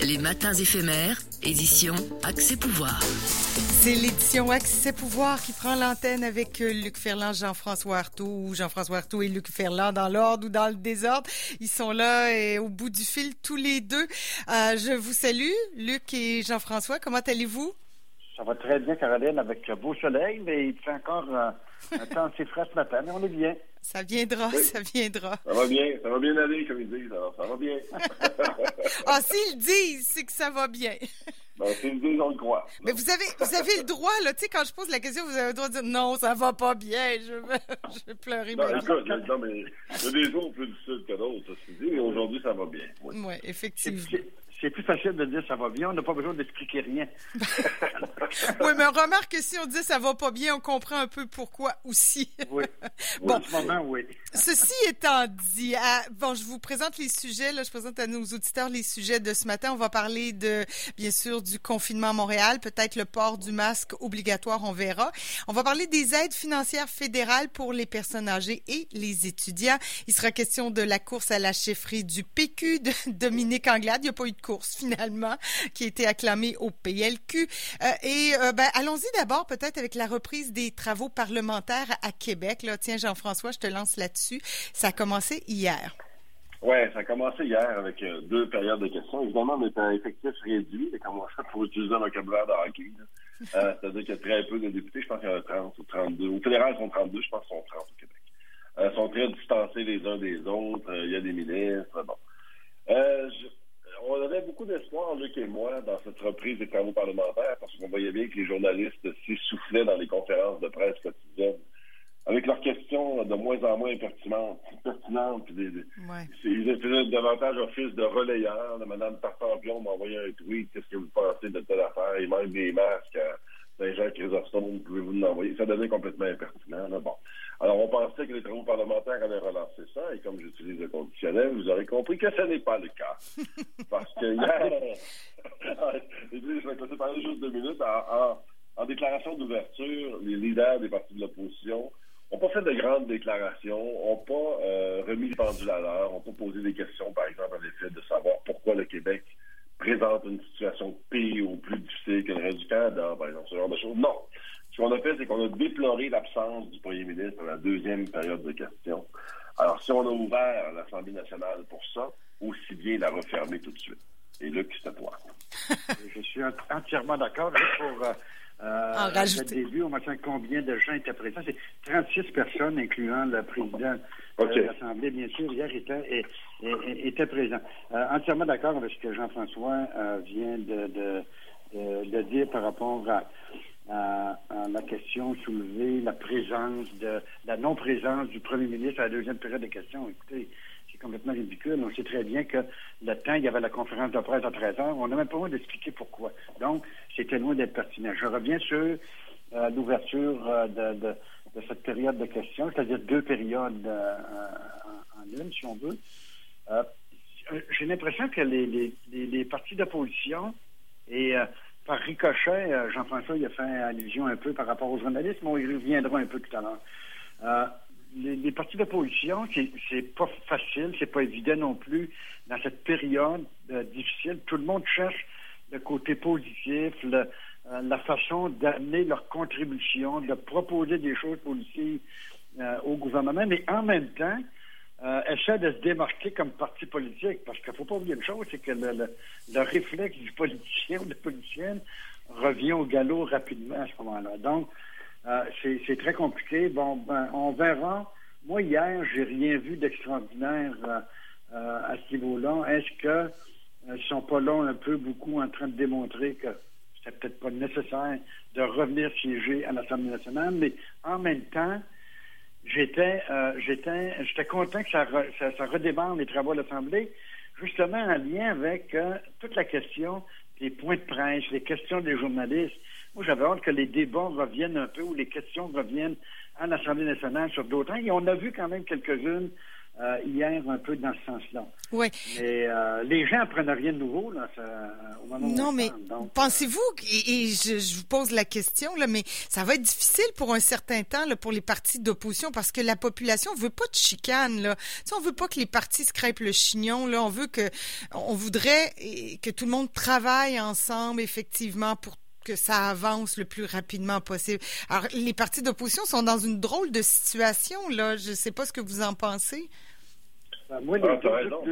Les matins éphémères, édition Accès Pouvoir. C'est l'édition Accès Pouvoir qui prend l'antenne avec euh, Luc Ferland, Jean-François Artaud, ou Jean-François Artaud et Luc Ferland dans l'ordre ou dans le désordre. Ils sont là et au bout du fil tous les deux. Euh, je vous salue, Luc et Jean-François. Comment allez-vous? Ça va très bien, Caroline, avec beau soleil, mais il fait encore euh, un temps assez frais ce matin, mais on est bien. Ça viendra, ça viendra. Ça va bien, ça va bien aller, comme ils disent. Alors, ça va bien. ah, s'ils disent, c'est que ça va bien. Ben, s'ils disent, on le croit. Mais vous avez, vous avez le droit, là, tu sais, quand je pose la question, vous avez le droit de dire non, ça va pas bien, je vais, je vais pleurer. Non, écoute, non, mais il y a des jours plus difficiles que d'autres, ça se dit, mais aujourd'hui, ça va bien. Oui, ouais, effectivement c'est plus facile de dire ça va bien, on n'a pas besoin d'expliquer rien. oui, mais remarque que si on dit ça va pas bien, on comprend un peu pourquoi aussi. oui. bon, ce moment, oui. Ceci étant dit, bon, je vous présente les sujets, là, je présente à nos auditeurs les sujets de ce matin. On va parler de, bien sûr, du confinement à Montréal, peut-être le port du masque obligatoire, on verra. On va parler des aides financières fédérales pour les personnes âgées et les étudiants. Il sera question de la course à la chefferie du PQ de Dominique Anglade. Il n'y a pas eu de course finalement qui a été acclamée au PLQ. Euh, et euh, ben, allons-y d'abord peut-être avec la reprise des travaux parlementaires à Québec. Là. Tiens, Jean-François, je te lance là-dessus. Ça a commencé hier. Oui, ça a commencé hier avec euh, deux périodes de questions. Évidemment, on est un effectif réduit, comme faut utiliser un vocabulaire de hockey. C'est-à-dire qu'il y a très peu de députés, je pense qu'il y en a 30 ou 32. Au fédéral, ils sont 32, je pense qu'ils sont 30 au Québec. Ils sont très distancés les uns des autres. Il y a des ministres. Bon. Je, on avait beaucoup d'espoir, Luc et moi, dans cette reprise des travaux parlementaires, parce qu'on voyait bien que les journalistes s'essoufflaient dans les conférences de presse quotidiennes, avec leurs questions de moins en moins pertinentes, pertinentes ils faisaient davantage office de relayeurs. Mme Tartampion m'a envoyé un tweet, qu'est-ce que vous pensez de telle affaire, il manque des masques à Saint-Jean Chrysostome, pouvez-vous l'envoyer? Ça devenait complètement impertinent. Là. Bon. Alors, on pensait que les travaux parlementaires allaient relancer ça, et comme j'utilise le conditionnel, vous aurez compris que ce n'est pas le cas. Parce que hier, je vais te parler juste deux minutes, en, en, déclaration d'ouverture, les leaders des partis de l'opposition n'ont pas fait de grandes déclarations, n'ont pas euh, remis le pendule à l'heure, n'ont pas posé des questions, par exemple, à l'effet de savoir pourquoi le Québec présente une situation pire ou plus difficile que le reste du par exemple, ce genre de choses. Non. Ce qu'on a fait, c'est qu'on a déploré l'absence du premier ministre dans la deuxième période de questions. Alors, si on a ouvert l'Assemblée nationale pour ça, aussi bien la refermer tout de suite. Et Luc, c'est à toi. Je suis entièrement d'accord. Pour euh, euh le début, on m'a dit combien de gens étaient présents? C'est 36 personnes, incluant le président de l'Assemblée, bien sûr, hier était, était présent. Euh, entièrement d'accord avec ce que Jean-François euh, vient de, de, de, dire par rapport à, à, la question soulevée, la présence de la non-présence du premier ministre à la deuxième période de questions. Écoutez, complètement ridicule. On sait très bien que le temps, il y avait la conférence de presse à 13 heures. On n'a même pas besoin d'expliquer pourquoi. Donc, c'était loin d'être pertinent. Je reviens sur euh, l'ouverture euh, de, cette période de questions, c'est-à-dire deux périodes euh, en, une, si on veut. J'ai l'impression que les, partis d'opposition et par ricochet, Jean-François il a fait allusion un peu par rapport aux journalistes, mais on y reviendra un peu tout à l'heure. Euh, les, partis d'opposition, c'est pas facile, c'est pas évident non plus dans cette période euh, difficile. Tout le monde cherche le côté positif, la façon d'amener leur contribution, de proposer des choses positives au gouvernement, mais en même temps, euh, essaie de se démarquer comme parti politique, parce qu'il ne faut pas oublier une chose, c'est que le, réflexe du politicien ou de la politicienne revient au galop rapidement à ce moment-là. Donc, euh, c'est très compliqué. Bon, ben, on verra. Moi, hier, j'ai rien vu d'extraordinaire euh, à ce niveau-là. Est-ce que ils sont pas là un peu beaucoup en train de démontrer que c'est peut-être pas nécessaire de revenir siéger à l'Assemblée nationale, mais en même temps, j'étais euh, j'étais j'étais content que ça, ça, redémarre les travaux de l'Assemblée, justement en lien avec euh, toute la question des points de presse, les questions des journalistes. Moi, j'avais hâte que les débats reviennent un peu ou les questions reviennent à l'Assemblée nationale sur d'autres. Et on a vu quand même quelques-unes euh, hier un peu dans ce sens-là. Oui. Mais euh, les gens apprennent rien de nouveau là, au moment Non, mais pensez-vous, et, je, vous pose la question, là, mais ça va être difficile pour un certain temps là, pour les partis d'opposition parce que la population veut pas de chicane. Là. Tu on veut pas que les partis se crêpent le chignon. Là. On veut que, on voudrait que tout le monde travaille ensemble, effectivement, pour que ça avance le plus rapidement possible. Alors, les partis d'opposition sont dans une drôle de situation, là. Je ne sais pas ce que vous en pensez. Ben, moi, les ah, as raison.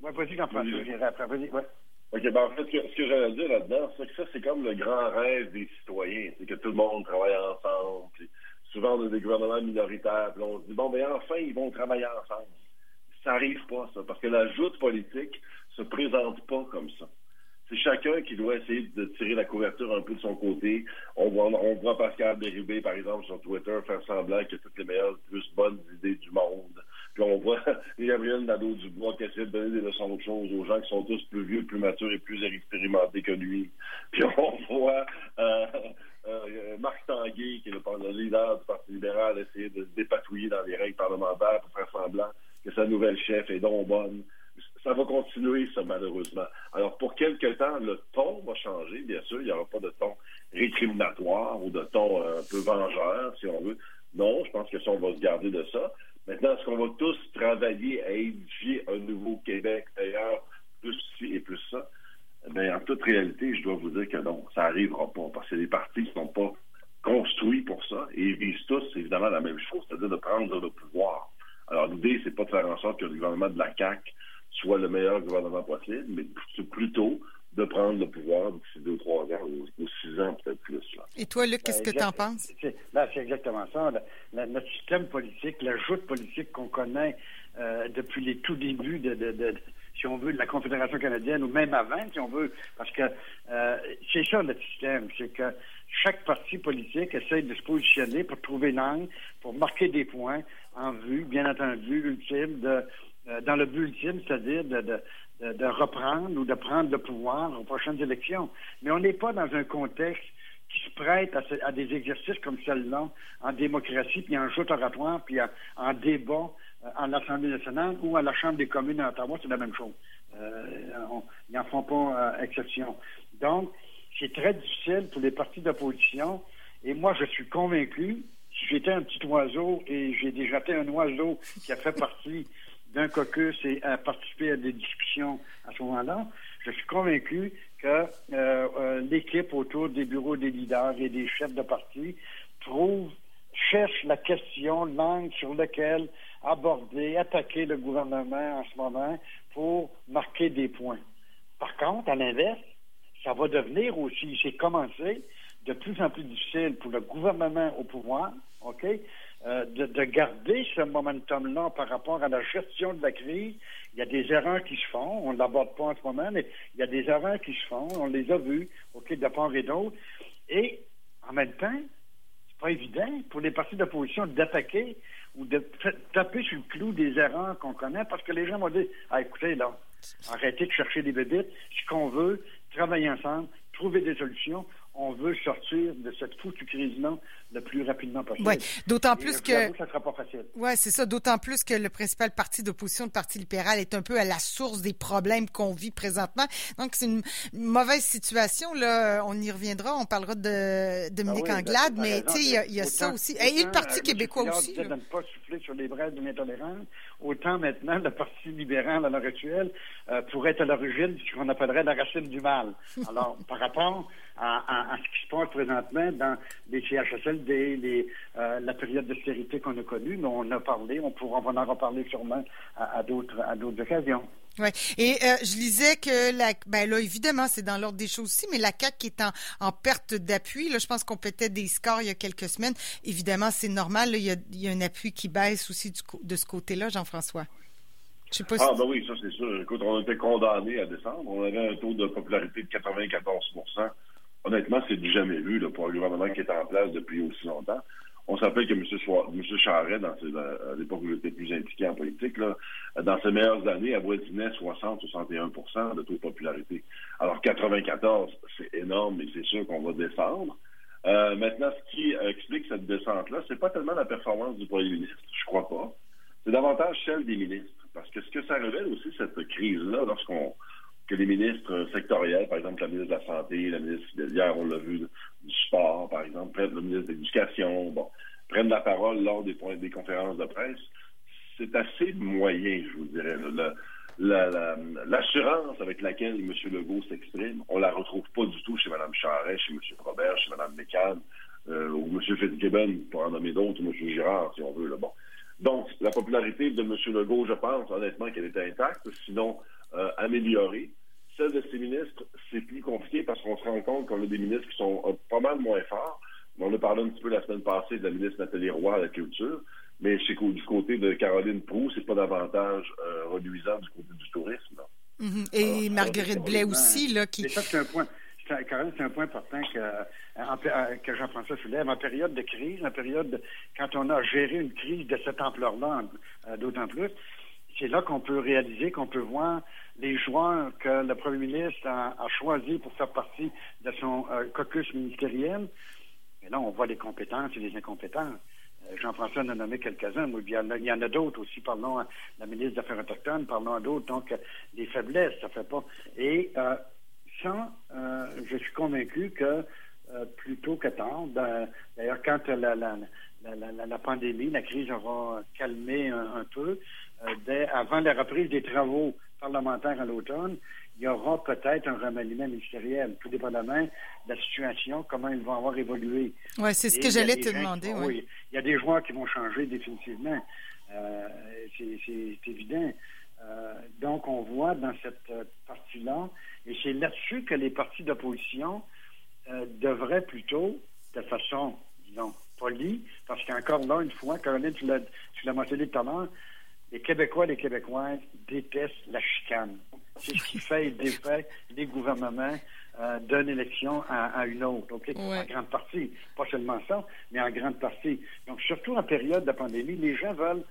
Moi, vas-y, j'en après. Vas-y, ouais. OK, ben en fait, ce que, que j'allais dire là-dedans, c'est que ça, c'est comme le grand rêve des citoyens. C'est que tout le monde travaille ensemble. souvent, on a des gouvernements minoritaires. Puis on se dit, bon, ben enfin, ils vont travailler ensemble. Ça n'arrive pas, ça, parce que la joute politique se présente pas comme ça c'est chacun qui doit essayer de tirer la couverture un peu de son côté. On voit, on voit Pascal Bérubé, par exemple, sur Twitter, faire semblant a toutes les meilleures, plus bonnes idées du monde. Puis on voit Gabriel Nadeau-Dubois qui essaie de donner des leçons de choses aux gens qui sont tous plus vieux, plus matures et plus expérimentés que lui. Puis on voit euh, euh, Marc Tanguay, qui est le, leader du Parti libéral, essayer de se dépatouiller dans les règles parlementaires pour faire semblant que sa nouvelle chef est donc bonne ça va continuer, ça, malheureusement. Alors, pour quelque temps, le ton va changer, bien sûr. Il n'y aura pas de ton récriminatoire ou de ton euh, un peu vengeur, si on veut. Non, je pense que ça, on va se garder de ça. Maintenant, est-ce qu'on va tous travailler à édifier un nouveau Québec d'ailleurs, plus ci et plus ça? Bien, en toute réalité, je dois vous dire que non, ça n'arrivera pas, parce que les partis ne sont pas construits pour ça et ils visent tous, évidemment, la même chose, c'est-à-dire de prendre le pouvoir. Alors, l'idée, c'est pas de faire en sorte que le gouvernement de la CAQ soit le meilleur gouvernement possible, mais c'est plutôt de prendre le pouvoir d'ici deux, trois ans ou, six ans, peut-être plus. Et toi, Luc, qu'est-ce que tu en penses? Ben, c'est exactement ça. notre système politique, la joute politique qu'on connaît euh, depuis les tout débuts de, de, si on veut, de la Confédération canadienne, ou même avant, si on veut, parce que euh, c'est ça notre système, c'est que chaque parti politique essaie de se positionner pour trouver l'angle, pour marquer des points en vue, bien entendu, ultime, de euh, dans le but ultime, c'est-à-dire de, reprendre ou de prendre le pouvoir aux prochaines élections. Mais on n'est pas dans un contexte qui se prête à, des exercices comme celle-là en démocratie, puis en joute oratoire, puis en, débat euh, en Assemblée nationale ou à la Chambre des communes à Ottawa, c'est la même chose. Euh, ils n'en font pas exception. Donc, c'est très difficile pour les partis d'opposition. Et moi, je suis convaincu, si j'étais un petit oiseau et j'ai déjà été un oiseau qui a fait partie d'un caucus et à participer à des discussions à ce moment-là, je suis convaincu que euh, euh, l'équipe autour des bureaux des leaders et des chefs de parti trouve, cherche la question, l'angle sur lequel aborder, attaquer le gouvernement en ce moment pour marquer des points. Par contre, à l'inverse, ça va devenir aussi, c'est commencé, de plus en plus difficile pour le gouvernement au pouvoir, OK, euh, de, garder ce momentum-là par rapport à la gestion de la crise. Il y a des erreurs qui se font, on ne l'aborde pas en ce moment, mais il y a des erreurs qui se font, on les a vues, OK, de part et d'autre. Et en même temps, c'est pas évident pour les partis d'opposition d'attaquer ou de taper sur le clou des erreurs qu'on connaît parce que les gens vont dire ah, écoutez, là, arrêtez de chercher des bébites. Ce qu'on veut, travailler ensemble, trouver des solutions on veut sortir de cette foutue crise-là le plus rapidement possible. Oui, d'autant plus que. Ça sera pas facile. Oui, c'est ça. D'autant plus que le principal parti d'opposition, le Parti libéral, est un peu à la source des problèmes qu'on vit présentement. Donc, c'est une mauvaise situation. Là, on y reviendra. On parlera de Dominique ah Anglade, mais tu sais, il y a, ça aussi. Et le Parti québécois aussi. de ne pas souffler sur les braises de l'intolérance. Autant maintenant, le Parti libéral à l'heure actuelle euh, pourrait être à l'origine de ce qu'on appellerait la racine du mal. Alors, par rapport à, ce qui se passe présentement dans les CHSLD, les, euh, la période d'austérité qu'on a connue, mais on a parlé, on pourra en reparler sûrement à, d'autres à d'autres occasions. Oui. Et euh, je lisais que la ben là évidemment c'est dans l'ordre des choses aussi, mais la CAC qui est en, en perte d'appui. Là, je pense qu'on pétait des scores il y a quelques semaines. Évidemment, c'est normal. il, y a, il, y a, un appui qui baisse aussi du, de ce côté-là, Jean-François. Je sais pas ah, ben oui, ça c'est sûr. Écoute, on était condamnés à descendre. On avait un taux de popularité de 94 honnêtement, c'est du jamais vu là, pour un gouvernement qui est en place depuis aussi longtemps. On s'appelle que M. M. Charret, dans à l'époque où j'étais plus impliqué en politique, dans ses meilleures années, avoisinait 60-61% de taux de popularité. Alors 94, c'est énorme et c'est sûr qu'on va descendre. Euh, maintenant, ce qui explique cette descente-là, c'est pas tellement la performance du premier ministre, je crois pas. c'est davantage celle des ministres. Parce que ce que ça révèle aussi, cette crise-là, lorsqu'on que les ministres sectoriels, par exemple la ministre de la Santé, la ministre, hier on l'a vu, du sport, par exemple, le ministre de l'Éducation, prennent la parole lors des, conférences de presse, c'est assez moyen, je vous dirais. L'assurance avec laquelle M. Legault s'exprime, on la retrouve pas du tout chez Mme Charest, chez M. Robert, chez Mme McCann, euh, ou M. Fitzgibbon, pour en nommer d'autres, ou M. Girard, si on veut. Là. Bon. Donc, la popularité de M. Legault, je pense, honnêtement, qu'elle était intacte, sinon euh, améliorée. Celle de ses ministres, c'est plus compliqué parce qu'on se rend compte qu'on a des ministres qui sont euh, pas mal moins forts. On a parlé un petit peu la semaine passée de la ministre Nathalie Roy à la culture, mais chez, du côté de Caroline Proux, c'est pas davantage euh, reluisant du côté du tourisme. Mm-hmm. Et Marguerite Blais aussi, là, qui... ça, c'est un point. Caroline, c'est un point important que, euh, que Jean-François soulève. En période de crise, en période de, quand on a géré une crise de cette ampleur-là, d'autant plus, c'est là qu'on peut réaliser, qu'on peut voir les joueurs que le premier ministre a, choisis pour faire partie de son euh, caucus ministériel. Et là, on voit les compétences et les incompétences. Euh, Jean-François en a nommé quelques-uns, mais il y en a, d'autres aussi. Parlons à la ministre des Affaires autochtones, parlons à d'autres. Donc, les faiblesses, ça fait pas. Et euh, ça, je suis convaincu que plutôt que tard, ben, d'ailleurs, quand la, la, la, la, pandémie, la crise aura calmé un, peu, dès, avant la reprise des travaux parlementaire à l'automne, il y aura peut-être un remaniement ministériel, tout dépendamment de la situation, comment ils vont avoir évolué. Oui, c'est ce que j'allais te demander. Oui, il y a des joueurs qui vont changer définitivement. Euh, c'est évident. Euh, donc, on voit dans cette partie-là, et c'est là-dessus que les partis d'opposition euh, devraient plutôt, de façon, disons, polie, parce qu'encore là, une fois, Caroline, tu l'as mentionné tout à l'heure, les Québécois et les Québécoises détestent la chicane. C'est ce qui fait et défait les gouvernements euh, d'une élection à, une autre, En grande partie. Pas seulement ça, mais en grande partie. Donc, surtout en période de pandémie, les gens veulent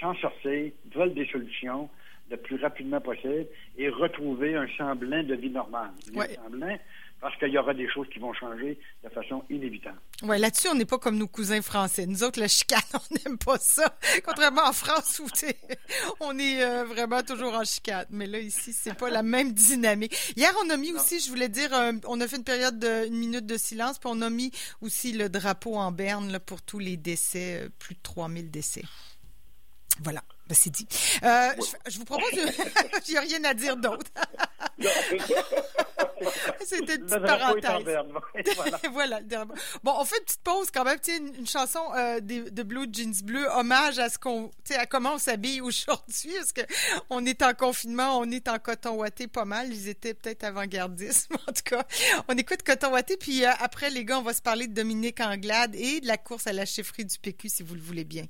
s'en sortir, veulent des solutions le plus rapidement possible et retrouver un semblant de vie normale. Un semblant parce qu'il y aura des choses qui vont changer de façon inévitable. Oui, là-dessus, on n'est pas comme nos cousins français. Nous autres, la chicane, on n'aime pas ça. Contrairement en France où on est euh, vraiment toujours en chicane. Mais là, ici, c'est pas la même dynamique. Hier, on a mis aussi, je voulais dire, euh, on a fait une période de une minute de silence, puis on a mis aussi le drapeau en berne là, pour tous les décès, euh, plus de 3000 décès. Voilà. Ben, c'est dit. je, vous propose. N'y a rien à dire d'autre. C'était une petite parenthèse. voilà. Bon, on fait une petite pause quand même. Une, une chanson euh, de, de, Blue Jeans Bleu, hommage à ce qu'on, à comment on s'habille aujourd'hui, parce que on est en confinement, on est en coton ouaté pas mal. Ils étaient peut-être avant-gardistes, en tout cas. On écoute coton ouaté, puis euh, après les gars, on va se parler de Dominique Anglade et de la course à la chefferie du PQ, si vous le voulez bien.